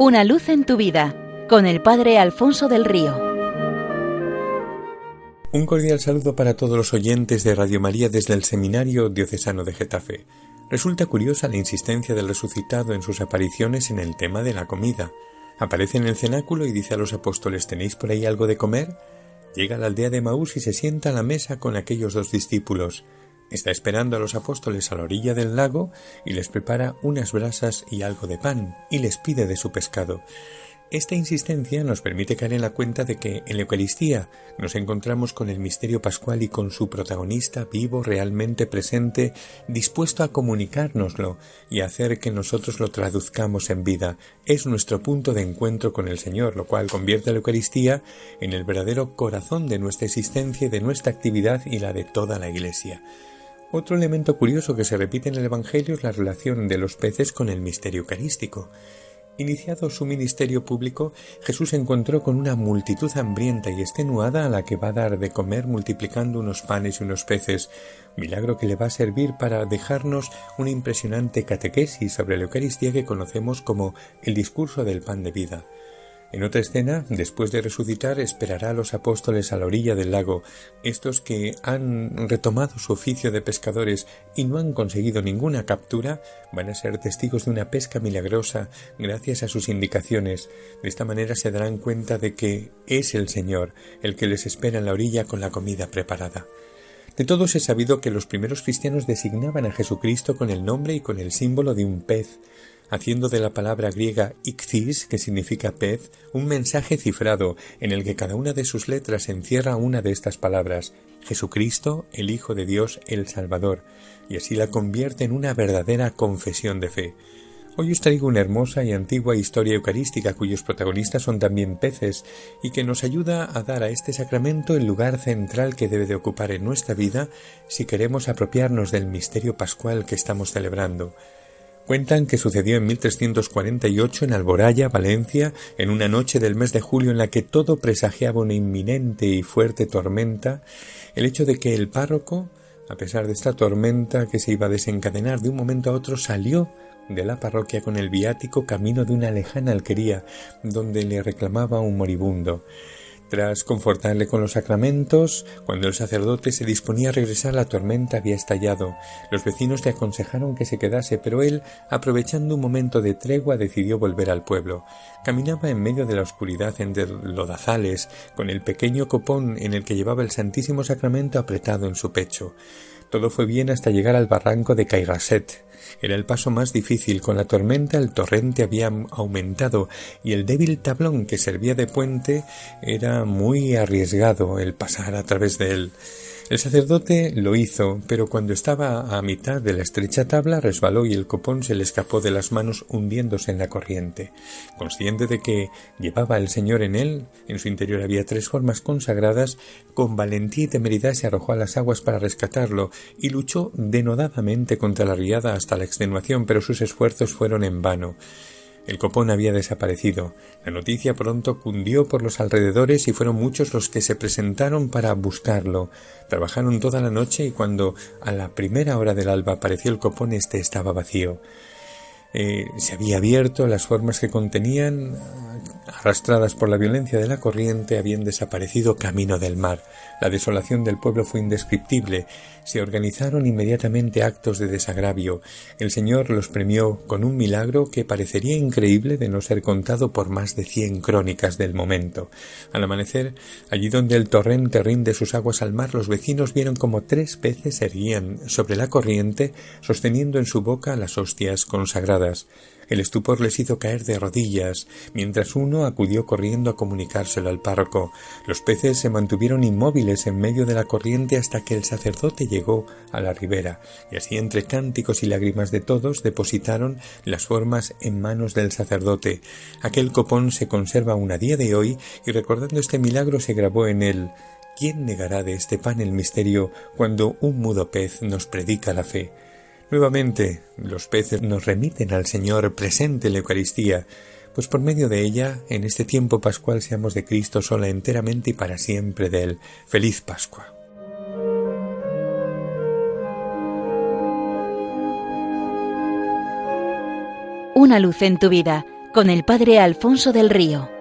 Una luz en tu vida con el Padre Alfonso del Río. Un cordial saludo para todos los oyentes de Radio María desde el Seminario Diocesano de Getafe. Resulta curiosa la insistencia del resucitado en sus apariciones en el tema de la comida. Aparece en el cenáculo y dice a los apóstoles ¿Tenéis por ahí algo de comer? Llega a la aldea de Maús y se sienta a la mesa con aquellos dos discípulos. Está esperando a los apóstoles a la orilla del lago y les prepara unas brasas y algo de pan y les pide de su pescado. Esta insistencia nos permite caer en la cuenta de que en la Eucaristía nos encontramos con el misterio pascual y con su protagonista vivo, realmente presente, dispuesto a comunicárnoslo y a hacer que nosotros lo traduzcamos en vida. Es nuestro punto de encuentro con el Señor, lo cual convierte a la Eucaristía en el verdadero corazón de nuestra existencia y de nuestra actividad y la de toda la Iglesia. Otro elemento curioso que se repite en el Evangelio es la relación de los peces con el misterio eucarístico. Iniciado su ministerio público, Jesús encontró con una multitud hambrienta y extenuada a la que va a dar de comer multiplicando unos panes y unos peces, milagro que le va a servir para dejarnos una impresionante catequesis sobre la Eucaristía que conocemos como el discurso del pan de vida. En otra escena, después de resucitar, esperará a los apóstoles a la orilla del lago, estos que han retomado su oficio de pescadores y no han conseguido ninguna captura, van a ser testigos de una pesca milagrosa gracias a sus indicaciones. De esta manera se darán cuenta de que es el Señor el que les espera en la orilla con la comida preparada. De todos he sabido que los primeros cristianos designaban a Jesucristo con el nombre y con el símbolo de un pez, haciendo de la palabra griega ichthys, que significa pez, un mensaje cifrado en el que cada una de sus letras encierra una de estas palabras, Jesucristo, el Hijo de Dios, el Salvador, y así la convierte en una verdadera confesión de fe. Hoy os traigo una hermosa y antigua historia eucarística cuyos protagonistas son también peces y que nos ayuda a dar a este sacramento el lugar central que debe de ocupar en nuestra vida si queremos apropiarnos del misterio pascual que estamos celebrando. Cuentan que sucedió en 1348 en Alboraya, Valencia, en una noche del mes de julio en la que todo presagiaba una inminente y fuerte tormenta, el hecho de que el párroco, a pesar de esta tormenta que se iba a desencadenar de un momento a otro, salió de la parroquia con el viático camino de una lejana alquería donde le reclamaba un moribundo. Tras confortarle con los sacramentos, cuando el sacerdote se disponía a regresar, la tormenta había estallado. Los vecinos le aconsejaron que se quedase, pero él, aprovechando un momento de tregua, decidió volver al pueblo. Caminaba en medio de la oscuridad entre lodazales, con el pequeño copón en el que llevaba el Santísimo Sacramento apretado en su pecho. Todo fue bien hasta llegar al barranco de Caigaset. Era el paso más difícil. Con la tormenta el torrente había aumentado y el débil tablón que servía de puente era muy arriesgado el pasar a través de él. El sacerdote lo hizo, pero cuando estaba a mitad de la estrecha tabla resbaló y el copón se le escapó de las manos hundiéndose en la corriente. Consciente de que llevaba el Señor en él, en su interior había tres formas consagradas, con valentía y temeridad se arrojó a las aguas para rescatarlo y luchó denodadamente contra la riada hasta la extenuación, pero sus esfuerzos fueron en vano. El copón había desaparecido. La noticia pronto cundió por los alrededores y fueron muchos los que se presentaron para buscarlo. Trabajaron toda la noche y cuando a la primera hora del alba apareció el copón este estaba vacío. Eh, se había abierto, las formas que contenían, arrastradas por la violencia de la corriente, habían desaparecido camino del mar. La desolación del pueblo fue indescriptible. Se organizaron inmediatamente actos de desagravio. El Señor los premió con un milagro que parecería increíble de no ser contado por más de cien crónicas del momento. Al amanecer, allí donde el torrente rinde sus aguas al mar, los vecinos vieron como tres peces erguían sobre la corriente, sosteniendo en su boca las hostias consagradas. El estupor les hizo caer de rodillas, mientras uno acudió corriendo a comunicárselo al párroco. Los peces se mantuvieron inmóviles en medio de la corriente hasta que el sacerdote llegó a la ribera, y así entre cánticos y lágrimas de todos depositaron las formas en manos del sacerdote. Aquel copón se conserva aún a día de hoy, y recordando este milagro se grabó en él ¿Quién negará de este pan el misterio cuando un mudo pez nos predica la fe? Nuevamente, los peces nos remiten al Señor presente en la Eucaristía, pues por medio de ella, en este tiempo pascual, seamos de Cristo sola enteramente y para siempre de Él. Feliz Pascua. Una luz en tu vida con el Padre Alfonso del Río.